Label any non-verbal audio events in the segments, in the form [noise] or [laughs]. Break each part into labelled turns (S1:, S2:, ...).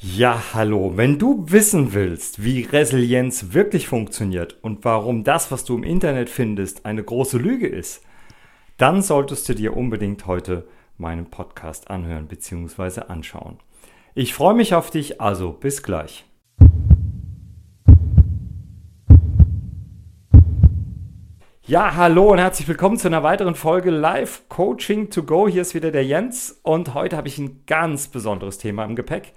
S1: Ja, hallo. Wenn du wissen willst, wie Resilienz wirklich funktioniert und warum das, was du im Internet findest, eine große Lüge ist, dann solltest du dir unbedingt heute meinen Podcast anhören bzw. anschauen. Ich freue mich auf dich, also bis gleich. Ja, hallo und herzlich willkommen zu einer weiteren Folge Live Coaching to Go. Hier ist wieder der Jens und heute habe ich ein ganz besonderes Thema im Gepäck.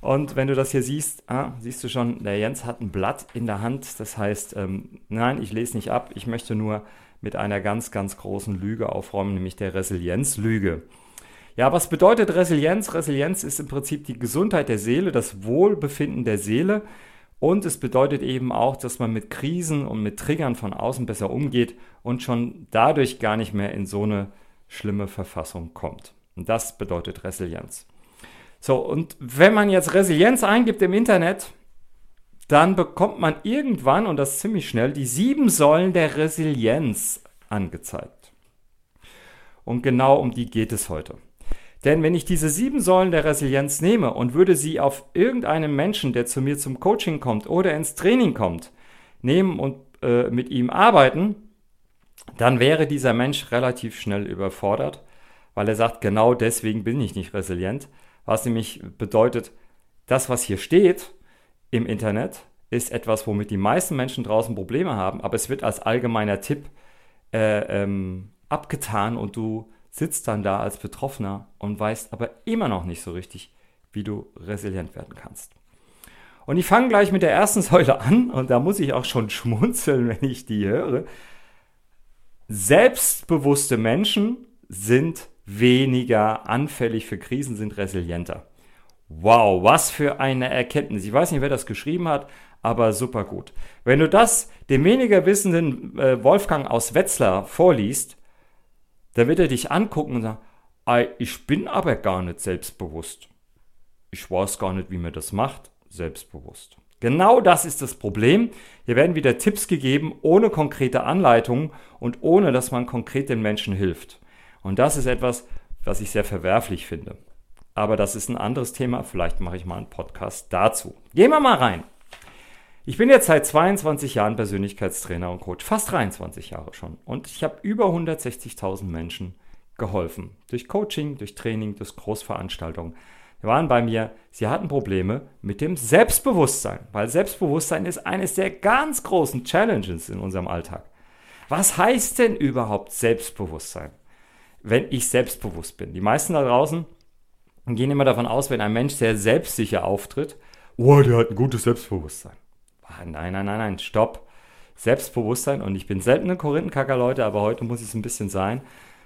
S1: Und wenn du das hier siehst, ah, siehst du schon, der Jens hat ein Blatt in der Hand. Das heißt, ähm, nein, ich lese nicht ab. Ich möchte nur mit einer ganz, ganz großen Lüge aufräumen, nämlich der Resilienzlüge. Ja, was bedeutet Resilienz? Resilienz ist im Prinzip die Gesundheit der Seele, das Wohlbefinden der Seele. Und es bedeutet eben auch, dass man mit Krisen und mit Triggern von außen besser umgeht und schon dadurch gar nicht mehr in so eine schlimme Verfassung kommt. Und das bedeutet Resilienz. So, und wenn man jetzt Resilienz eingibt im Internet, dann bekommt man irgendwann, und das ziemlich schnell, die sieben Säulen der Resilienz angezeigt. Und genau um die geht es heute. Denn wenn ich diese sieben Säulen der Resilienz nehme und würde sie auf irgendeinen Menschen, der zu mir zum Coaching kommt oder ins Training kommt, nehmen und äh, mit ihm arbeiten, dann wäre dieser Mensch relativ schnell überfordert, weil er sagt, genau deswegen bin ich nicht resilient, was nämlich bedeutet, das, was hier steht im Internet, ist etwas, womit die meisten Menschen draußen Probleme haben, aber es wird als allgemeiner Tipp äh, ähm, abgetan und du sitzt dann da als Betroffener und weißt aber immer noch nicht so richtig, wie du resilient werden kannst. Und ich fange gleich mit der ersten [laughs] Säule an und da muss ich auch schon schmunzeln, wenn ich die höre. Selbstbewusste Menschen sind weniger anfällig für Krisen, sind resilienter. Wow, was für eine Erkenntnis. Ich weiß nicht, wer das geschrieben hat, aber super gut. Wenn du das dem weniger wissenden äh, Wolfgang aus Wetzlar vorliest, dann wird er dich angucken und sagen, ich bin aber gar nicht selbstbewusst. Ich weiß gar nicht, wie man das macht, selbstbewusst. Genau das ist das Problem. Hier werden wieder Tipps gegeben, ohne konkrete Anleitungen und ohne, dass man konkret den Menschen hilft. Und das ist etwas, was ich sehr verwerflich finde. Aber das ist ein anderes Thema. Vielleicht mache ich mal einen Podcast dazu. Gehen wir mal rein. Ich bin jetzt seit 22 Jahren Persönlichkeitstrainer und Coach, fast 23 Jahre schon. Und ich habe über 160.000 Menschen geholfen. Durch Coaching, durch Training, durch Großveranstaltungen. Sie waren bei mir, sie hatten Probleme mit dem Selbstbewusstsein, weil Selbstbewusstsein ist eines der ganz großen Challenges in unserem Alltag. Was heißt denn überhaupt Selbstbewusstsein? Wenn ich selbstbewusst bin. Die meisten da draußen gehen immer davon aus, wenn ein Mensch sehr selbstsicher auftritt, oh, der hat ein gutes Selbstbewusstsein. Ah, nein, nein, nein, nein, stopp. Selbstbewusstsein, und ich bin selten ein Korinthenkacker, Leute, aber heute muss es ein bisschen sein.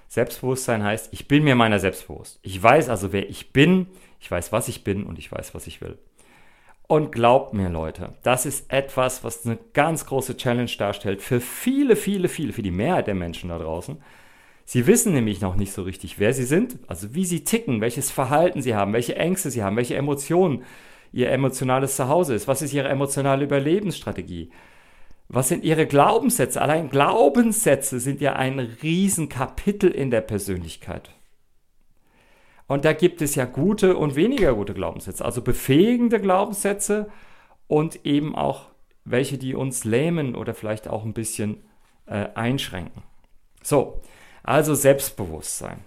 S1: Selbstbewusstsein heißt, ich bin mir meiner selbst bewusst. Ich weiß also, wer ich bin, ich weiß, was ich bin und ich weiß, was ich will. Und glaubt mir, Leute, das ist etwas, was eine ganz große Challenge darstellt für viele, viele, viele, für die Mehrheit der Menschen da draußen. Sie wissen nämlich noch nicht so richtig, wer sie sind, also wie sie ticken, welches Verhalten sie haben, welche Ängste sie haben, welche Emotionen ihr emotionales Zuhause ist, was ist ihre emotionale Überlebensstrategie. Was sind ihre Glaubenssätze? Allein Glaubenssätze sind ja ein Riesenkapitel in der Persönlichkeit. Und da gibt es ja gute und weniger gute Glaubenssätze, also befähigende Glaubenssätze und eben auch welche, die uns lähmen oder vielleicht auch ein bisschen äh, einschränken. So, also Selbstbewusstsein.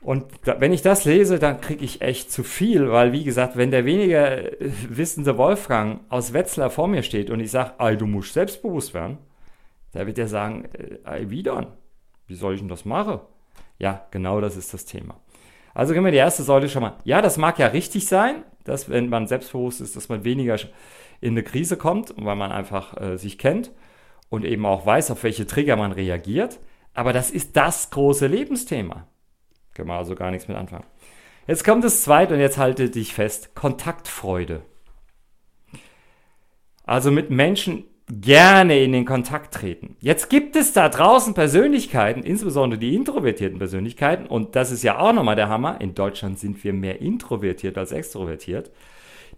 S1: Und da, wenn ich das lese, dann kriege ich echt zu viel, weil wie gesagt, wenn der weniger äh, wissende Wolfgang aus Wetzlar vor mir steht und ich sage, du musst selbstbewusst werden, da wird er sagen, äh, wie dann? Wie soll ich denn das machen? Ja, genau das ist das Thema. Also gehen wir die erste Säule schon mal. Ja, das mag ja richtig sein, dass wenn man selbstbewusst ist, dass man weniger in eine Krise kommt, weil man einfach äh, sich kennt und eben auch weiß, auf welche Trigger man reagiert. Aber das ist das große Lebensthema. Können wir also gar nichts mit anfangen. Jetzt kommt das zweite und jetzt halte dich fest. Kontaktfreude. Also mit Menschen gerne in den Kontakt treten. Jetzt gibt es da draußen Persönlichkeiten, insbesondere die introvertierten Persönlichkeiten, und das ist ja auch nochmal der Hammer, in Deutschland sind wir mehr introvertiert als extrovertiert,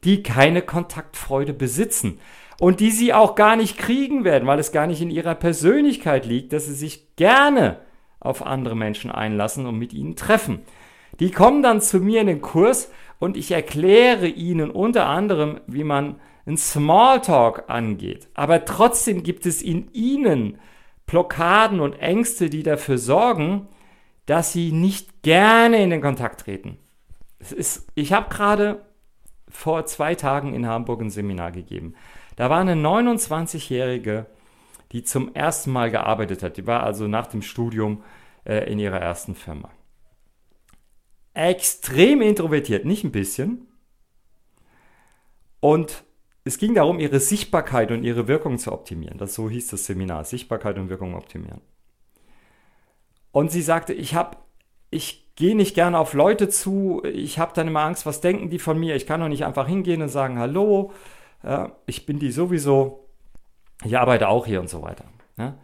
S1: die keine Kontaktfreude besitzen und die sie auch gar nicht kriegen werden, weil es gar nicht in ihrer Persönlichkeit liegt, dass sie sich gerne auf andere Menschen einlassen und mit ihnen treffen. Die kommen dann zu mir in den Kurs und ich erkläre Ihnen unter anderem, wie man ein Smalltalk angeht. Aber trotzdem gibt es in Ihnen Blockaden und Ängste, die dafür sorgen, dass Sie nicht gerne in den Kontakt treten. Es ist, ich habe gerade vor zwei Tagen in Hamburg ein Seminar gegeben. Da war eine 29-Jährige, die zum ersten Mal gearbeitet hat. Die war also nach dem Studium äh, in ihrer ersten Firma extrem introvertiert, nicht ein bisschen. Und es ging darum, ihre Sichtbarkeit und ihre Wirkung zu optimieren. Das so hieß das Seminar, Sichtbarkeit und Wirkung optimieren. Und sie sagte, ich habe, ich gehe nicht gerne auf Leute zu, ich habe dann immer Angst, was denken die von mir? Ich kann doch nicht einfach hingehen und sagen, hallo, äh, ich bin die sowieso, ich arbeite auch hier und so weiter. Ja?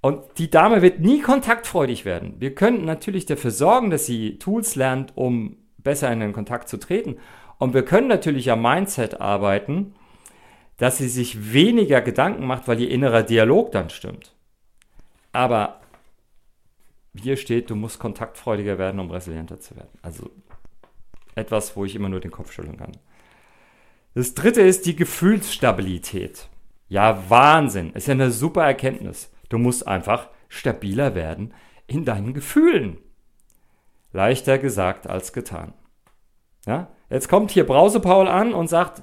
S1: Und die Dame wird nie kontaktfreudig werden. Wir könnten natürlich dafür sorgen, dass sie Tools lernt, um besser in den Kontakt zu treten. Und wir können natürlich am Mindset arbeiten, dass sie sich weniger Gedanken macht, weil ihr innerer Dialog dann stimmt. Aber hier steht, du musst kontaktfreudiger werden, um resilienter zu werden. Also etwas, wo ich immer nur den Kopf schütteln kann. Das dritte ist die Gefühlsstabilität. Ja, Wahnsinn. Ist ja eine super Erkenntnis. Du musst einfach stabiler werden in deinen Gefühlen. Leichter gesagt als getan. Ja? Jetzt kommt hier Brausepaul an und sagt,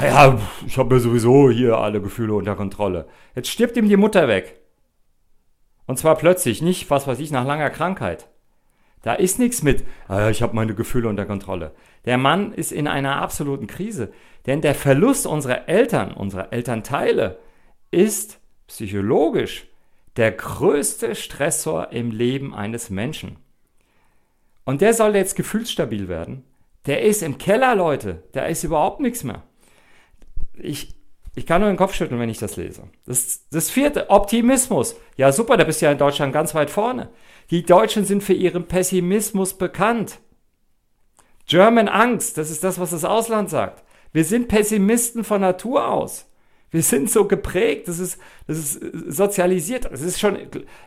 S1: ja, ich habe ja sowieso hier alle Gefühle unter Kontrolle. Jetzt stirbt ihm die Mutter weg. Und zwar plötzlich, nicht, was weiß ich, nach langer Krankheit. Da ist nichts mit, ah, ich habe meine Gefühle unter Kontrolle. Der Mann ist in einer absoluten Krise. Denn der Verlust unserer Eltern, unserer Elternteile, ist psychologisch der größte Stressor im Leben eines Menschen. Und der soll jetzt gefühlsstabil werden. Der ist im Keller, Leute. Da ist überhaupt nichts mehr. Ich, ich kann nur den Kopf schütteln, wenn ich das lese. Das, das vierte, Optimismus. Ja, super, da bist du ja in Deutschland ganz weit vorne. Die Deutschen sind für ihren Pessimismus bekannt. German Angst, das ist das, was das Ausland sagt. Wir sind Pessimisten von Natur aus. Wir sind so geprägt, das ist, das ist sozialisiert. Das ist schon,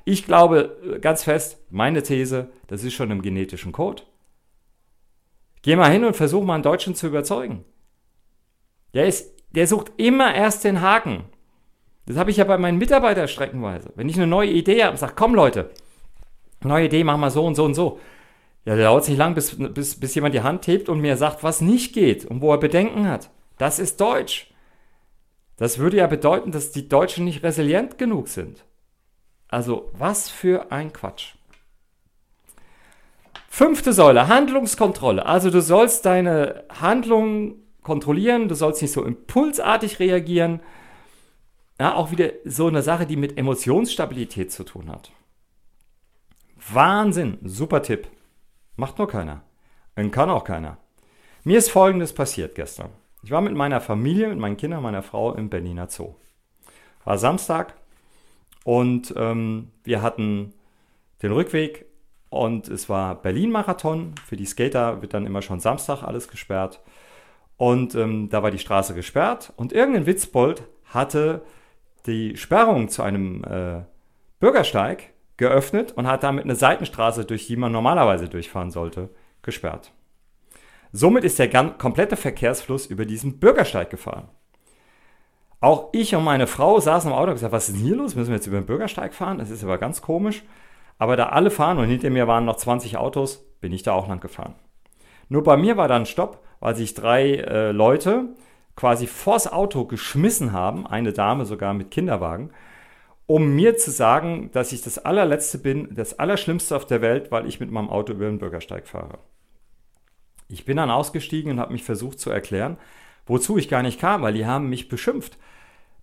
S1: ich glaube ganz fest, meine These, das ist schon im genetischen Code. Geh mal hin und versuch mal einen Deutschen zu überzeugen. Der, ist, der sucht immer erst den Haken. Das habe ich ja bei meinen Mitarbeitern streckenweise. Wenn ich eine neue Idee habe und sage, komm Leute, neue Idee, machen wir so und so und so. Ja, der dauert nicht lang, bis, bis, bis jemand die Hand hebt und mir sagt, was nicht geht und wo er Bedenken hat. Das ist Deutsch. Das würde ja bedeuten, dass die Deutschen nicht resilient genug sind. Also was für ein Quatsch. Fünfte Säule, Handlungskontrolle. Also du sollst deine Handlungen kontrollieren, du sollst nicht so impulsartig reagieren. Ja, auch wieder so eine Sache, die mit Emotionsstabilität zu tun hat. Wahnsinn, super Tipp. Macht nur keiner. Und kann auch keiner. Mir ist Folgendes passiert gestern. Ich war mit meiner Familie, mit meinen Kindern, meiner Frau im Berliner Zoo. War Samstag und ähm, wir hatten den Rückweg und es war Berlin-Marathon. Für die Skater wird dann immer schon Samstag alles gesperrt. Und ähm, da war die Straße gesperrt und irgendein Witzbold hatte die Sperrung zu einem äh, Bürgersteig geöffnet und hat damit eine Seitenstraße, durch die man normalerweise durchfahren sollte, gesperrt. Somit ist der komplette Verkehrsfluss über diesen Bürgersteig gefahren. Auch ich und meine Frau saßen im Auto und gesagt, was ist denn hier los? Müssen wir jetzt über den Bürgersteig fahren? Das ist aber ganz komisch. Aber da alle fahren und hinter mir waren noch 20 Autos, bin ich da auch lang gefahren. Nur bei mir war dann Stopp, weil sich drei äh, Leute quasi vors Auto geschmissen haben, eine Dame sogar mit Kinderwagen, um mir zu sagen, dass ich das allerletzte bin, das Allerschlimmste auf der Welt, weil ich mit meinem Auto über den Bürgersteig fahre. Ich bin dann ausgestiegen und habe mich versucht zu erklären, wozu ich gar nicht kam, weil die haben mich beschimpft.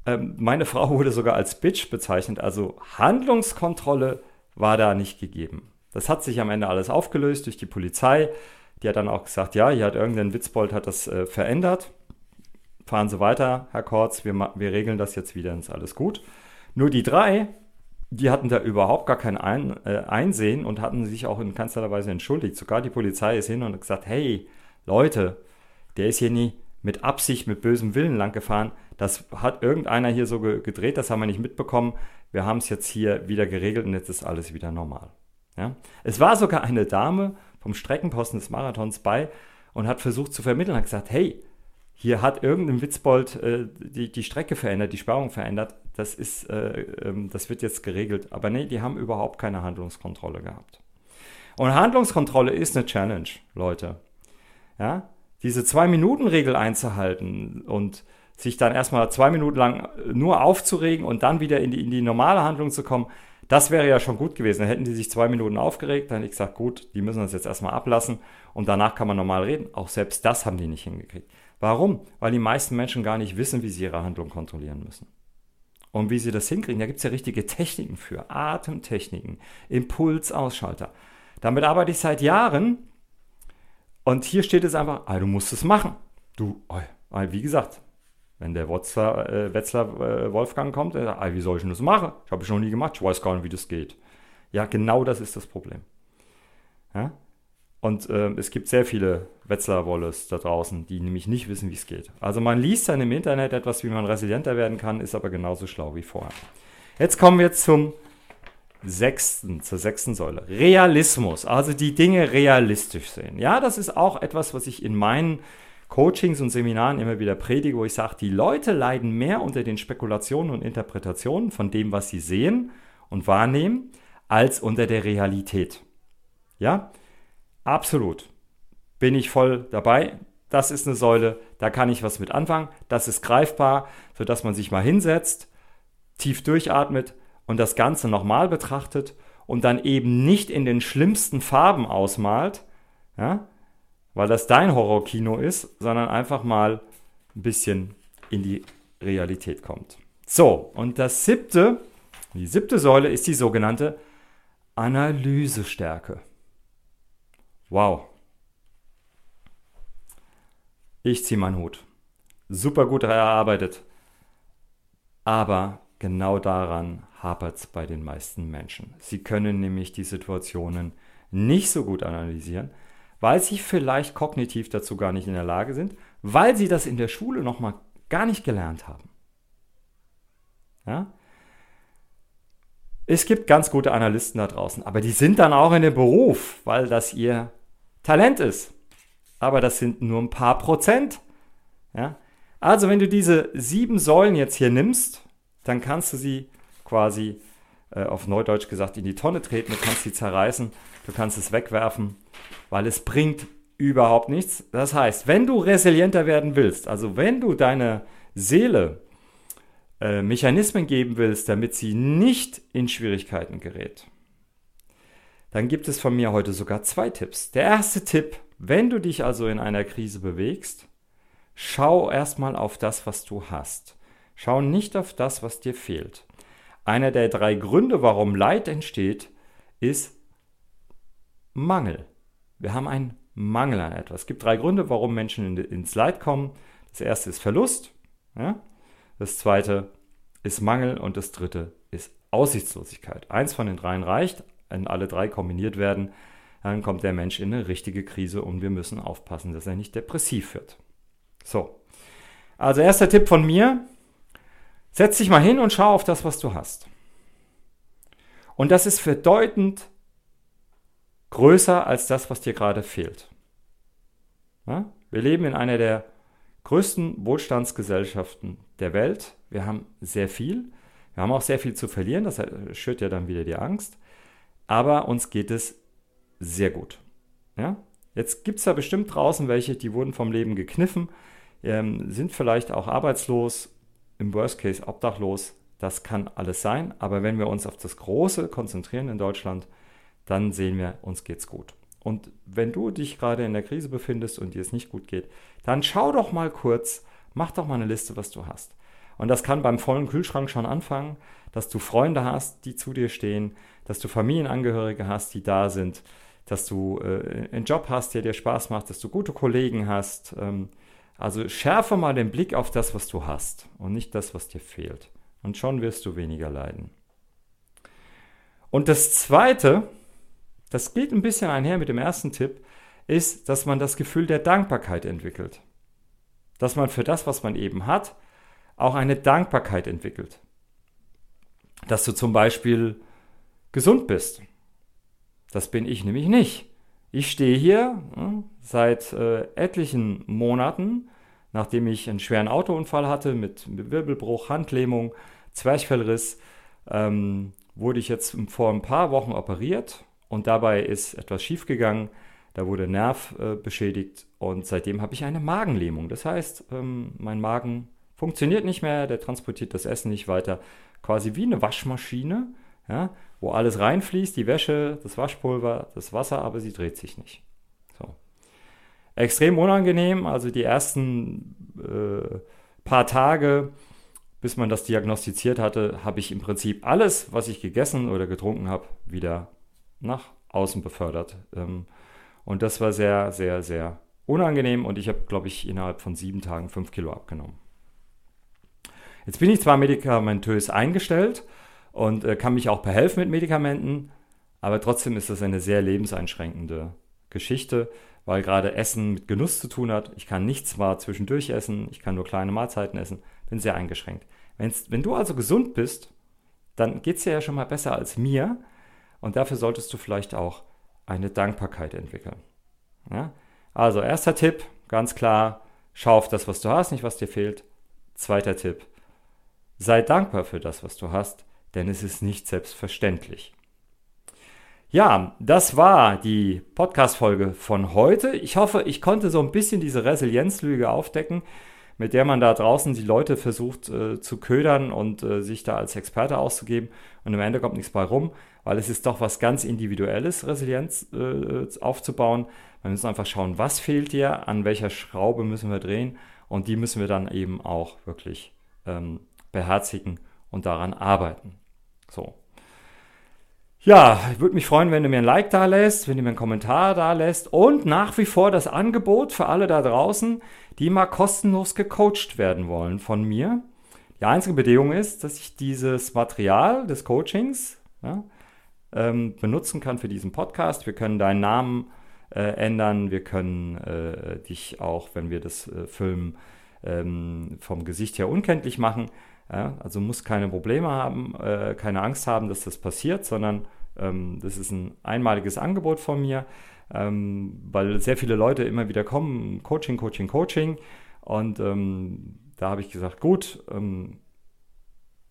S1: Ähm, meine [laughs] Frau wurde sogar als Bitch bezeichnet, also Handlungskontrolle war da nicht gegeben. Das hat sich am Ende alles aufgelöst durch die Polizei. Die hat dann auch gesagt, ja, hier hat irgendein Witzbold hat das äh, verändert. Fahren Sie weiter, Herr Kortz, wir, wir regeln das jetzt wieder, ist alles gut. Nur die drei, die hatten da überhaupt gar kein Ein, äh, Einsehen und hatten sich auch in keinster Weise entschuldigt. Sogar die Polizei ist hin und hat gesagt, hey, Leute, der ist hier nie mit Absicht, mit bösem Willen lang gefahren. Das hat irgendeiner hier so ge gedreht, das haben wir nicht mitbekommen. Wir haben es jetzt hier wieder geregelt und jetzt ist alles wieder normal. Ja? Es war sogar eine Dame vom Streckenposten des Marathons bei und hat versucht zu vermitteln, hat gesagt, hey, hier hat irgendein Witzbold äh, die, die Strecke verändert, die Sperrung verändert, das, ist, äh, äh, das wird jetzt geregelt. Aber nee, die haben überhaupt keine Handlungskontrolle gehabt. Und Handlungskontrolle ist eine Challenge, Leute. Ja? Diese Zwei-Minuten-Regel einzuhalten und sich dann erstmal zwei Minuten lang nur aufzuregen und dann wieder in die, in die normale Handlung zu kommen, das wäre ja schon gut gewesen. Dann hätten die sich zwei Minuten aufgeregt, dann hätte ich gesagt, gut, die müssen das jetzt erstmal ablassen und danach kann man normal reden. Auch selbst das haben die nicht hingekriegt. Warum? Weil die meisten Menschen gar nicht wissen, wie sie ihre Handlung kontrollieren müssen. Und wie sie das hinkriegen, da gibt es ja richtige Techniken für. Atemtechniken, Impulsausschalter. Damit arbeite ich seit Jahren. Und hier steht es einfach, ah, du musst es machen. Du, oh, wie gesagt, wenn der Wetzler, äh, Wetzler äh, Wolfgang kommt, er sagt, ah, wie soll ich denn das machen? Ich habe es noch nie gemacht, ich weiß gar nicht, wie das geht. Ja, genau das ist das Problem. Ja? Und äh, es gibt sehr viele Wetzlar-Wolles da draußen, die nämlich nicht wissen, wie es geht. Also man liest dann im Internet etwas, wie man resilienter werden kann, ist aber genauso schlau wie vorher. Jetzt kommen wir zum sechsten, zur sechsten Säule. Realismus, also die Dinge realistisch sehen. Ja, das ist auch etwas, was ich in meinen Coachings und Seminaren immer wieder predige, wo ich sage, die Leute leiden mehr unter den Spekulationen und Interpretationen von dem, was sie sehen und wahrnehmen, als unter der Realität. Ja, absolut. Bin ich voll dabei. Das ist eine Säule, da kann ich was mit anfangen. Das ist greifbar, sodass man sich mal hinsetzt, tief durchatmet und das Ganze nochmal betrachtet und dann eben nicht in den schlimmsten Farben ausmalt, ja, weil das dein Horrorkino ist, sondern einfach mal ein bisschen in die Realität kommt. So, und das siebte, die siebte Säule ist die sogenannte Analysestärke. Wow. Ich ziehe meinen Hut. Super gut erarbeitet. Aber genau daran hapert es bei den meisten Menschen. Sie können nämlich die Situationen nicht so gut analysieren, weil sie vielleicht kognitiv dazu gar nicht in der Lage sind, weil sie das in der Schule noch mal gar nicht gelernt haben. Ja? Es gibt ganz gute Analysten da draußen, aber die sind dann auch in dem Beruf, weil das ihr Talent ist. Aber das sind nur ein paar Prozent. Ja? Also wenn du diese sieben Säulen jetzt hier nimmst, dann kannst du sie quasi äh, auf Neudeutsch gesagt in die Tonne treten, du kannst sie zerreißen, du kannst es wegwerfen weil es bringt überhaupt nichts. Das heißt, wenn du resilienter werden willst, also wenn du deine Seele äh, Mechanismen geben willst, damit sie nicht in Schwierigkeiten gerät, dann gibt es von mir heute sogar zwei Tipps. Der erste Tipp, wenn du dich also in einer Krise bewegst, schau erstmal auf das, was du hast. Schau nicht auf das, was dir fehlt. Einer der drei Gründe, warum Leid entsteht, ist Mangel. Wir haben einen Mangel an etwas. Es gibt drei Gründe, warum Menschen in, ins Leid kommen. Das erste ist Verlust, ja? das zweite ist Mangel und das dritte ist Aussichtslosigkeit. Eins von den dreien reicht, wenn alle drei kombiniert werden, dann kommt der Mensch in eine richtige Krise und wir müssen aufpassen, dass er nicht depressiv wird. So, also erster Tipp von mir, setz dich mal hin und schau auf das, was du hast. Und das ist bedeutend größer als das, was dir gerade fehlt. Ja? Wir leben in einer der größten Wohlstandsgesellschaften der Welt. Wir haben sehr viel. Wir haben auch sehr viel zu verlieren. Das schürt ja dann wieder die Angst. Aber uns geht es sehr gut. Ja? Jetzt gibt es da bestimmt draußen welche, die wurden vom Leben gekniffen, ähm, sind vielleicht auch arbeitslos, im Worst Case obdachlos. Das kann alles sein. Aber wenn wir uns auf das Große konzentrieren in Deutschland, dann sehen wir, uns geht's gut. Und wenn du dich gerade in der Krise befindest und dir es nicht gut geht, dann schau doch mal kurz, mach doch mal eine Liste, was du hast. Und das kann beim vollen Kühlschrank schon anfangen, dass du Freunde hast, die zu dir stehen, dass du Familienangehörige hast, die da sind, dass du äh, einen Job hast, der dir Spaß macht, dass du gute Kollegen hast. Ähm, also schärfe mal den Blick auf das, was du hast und nicht das, was dir fehlt. Und schon wirst du weniger leiden. Und das Zweite, das geht ein bisschen einher mit dem ersten Tipp, ist, dass man das Gefühl der Dankbarkeit entwickelt. Dass man für das, was man eben hat, auch eine Dankbarkeit entwickelt. Dass du zum Beispiel gesund bist. Das bin ich nämlich nicht. Ich stehe hier hm, seit äh, etlichen Monaten, nachdem ich einen schweren Autounfall hatte mit, Wirbelbruch, Handlähmung, Zwerchfellriss, ähm, wurde ich jetzt vor ein paar Wochen operiert und dabei ist etwas schiefgegangen. Da wurde Nerv äh, beschädigt und seitdem habe ich eine Magenlähmung. Das heißt, ähm, mein Magen funktioniert nicht mehr, der transportiert das Essen nicht weiter. Quasi wie eine Waschmaschine, ja, wo alles reinfließt, die Wäsche, das Waschpulver, das Wasser, aber sie dreht sich nicht. So. Extrem unangenehm, also die ersten äh, paar Tage, bis man das diagnostiziert hatte, habe ich im Prinzip alles, was ich gegessen oder getrunken habe, wieder nach außen befördert. Ähm, und das war sehr, sehr, sehr unangenehm und ich habe, glaube ich, innerhalb von sieben Tagen fünf Kilo abgenommen. Jetzt bin ich zwar medikamentös eingestellt und äh, kann mich auch behelfen mit Medikamenten, aber trotzdem ist das eine sehr lebenseinschränkende Geschichte, weil gerade Essen mit Genuss zu tun hat. Ich kann nichts mal zwischendurch essen, ich kann nur kleine Mahlzeiten essen, bin sehr eingeschränkt. Wenn's, wenn du also gesund bist, dann geht es dir ja schon mal besser als mir und dafür solltest du vielleicht auch eine Dankbarkeit entwickeln. Ja? Also erster Tipp, ganz klar, schau auf das, was du hast, nicht was dir fehlt. Zweiter Tipp, sei dankbar für das, was du hast, denn es ist nicht selbstverständlich. Ja, das war die Podcast-Folge von heute. Ich hoffe, ich konnte so ein bisschen diese Resilienzlüge aufdecken, mit der man da draußen die Leute versucht äh, zu ködern und äh, sich da als Experte auszugeben. Und am Ende kommt nichts bei rum, weil es ist doch was ganz Individuelles, Resilienz äh, aufzubauen. Wir müssen einfach schauen, was fehlt dir, an welcher Schraube müssen wir drehen und die müssen wir dann eben auch wirklich ähm, beherzigen und daran arbeiten. So. Ja, ich würde mich freuen, wenn du mir ein Like da lässt, wenn du mir einen Kommentar da lässt und nach wie vor das Angebot für alle da draußen, die mal kostenlos gecoacht werden wollen von mir. Die einzige Bedingung ist, dass ich dieses Material des Coachings ja, ähm, benutzen kann für diesen Podcast. Wir können deinen Namen äh, ändern, wir können äh, dich auch, wenn wir das äh, filmen, ähm, vom Gesicht her unkenntlich machen. Ja, also muss keine Probleme haben, äh, keine Angst haben, dass das passiert, sondern ähm, das ist ein einmaliges Angebot von mir, ähm, weil sehr viele Leute immer wieder kommen, Coaching, Coaching, Coaching. Und ähm, da habe ich gesagt, gut, ähm,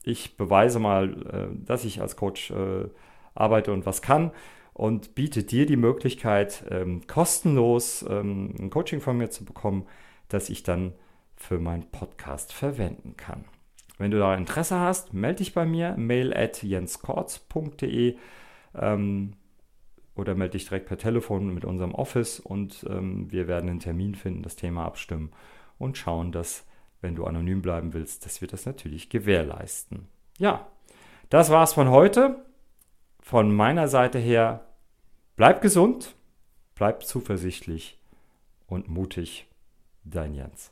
S1: ich beweise mal, äh, dass ich als Coach äh, arbeite und was kann und biete dir die Möglichkeit, ähm, kostenlos ähm, ein Coaching von mir zu bekommen, das ich dann für meinen Podcast verwenden kann. Wenn du da Interesse hast, melde dich bei mir, mail at jenskortz.de ähm, oder melde dich direkt per Telefon mit unserem Office und ähm, wir werden einen Termin finden, das Thema abstimmen und schauen, dass, wenn du anonym bleiben willst, dass wir das natürlich gewährleisten. Ja, das war's von heute. Von meiner Seite her, bleib gesund, bleib zuversichtlich und mutig. Dein Jens.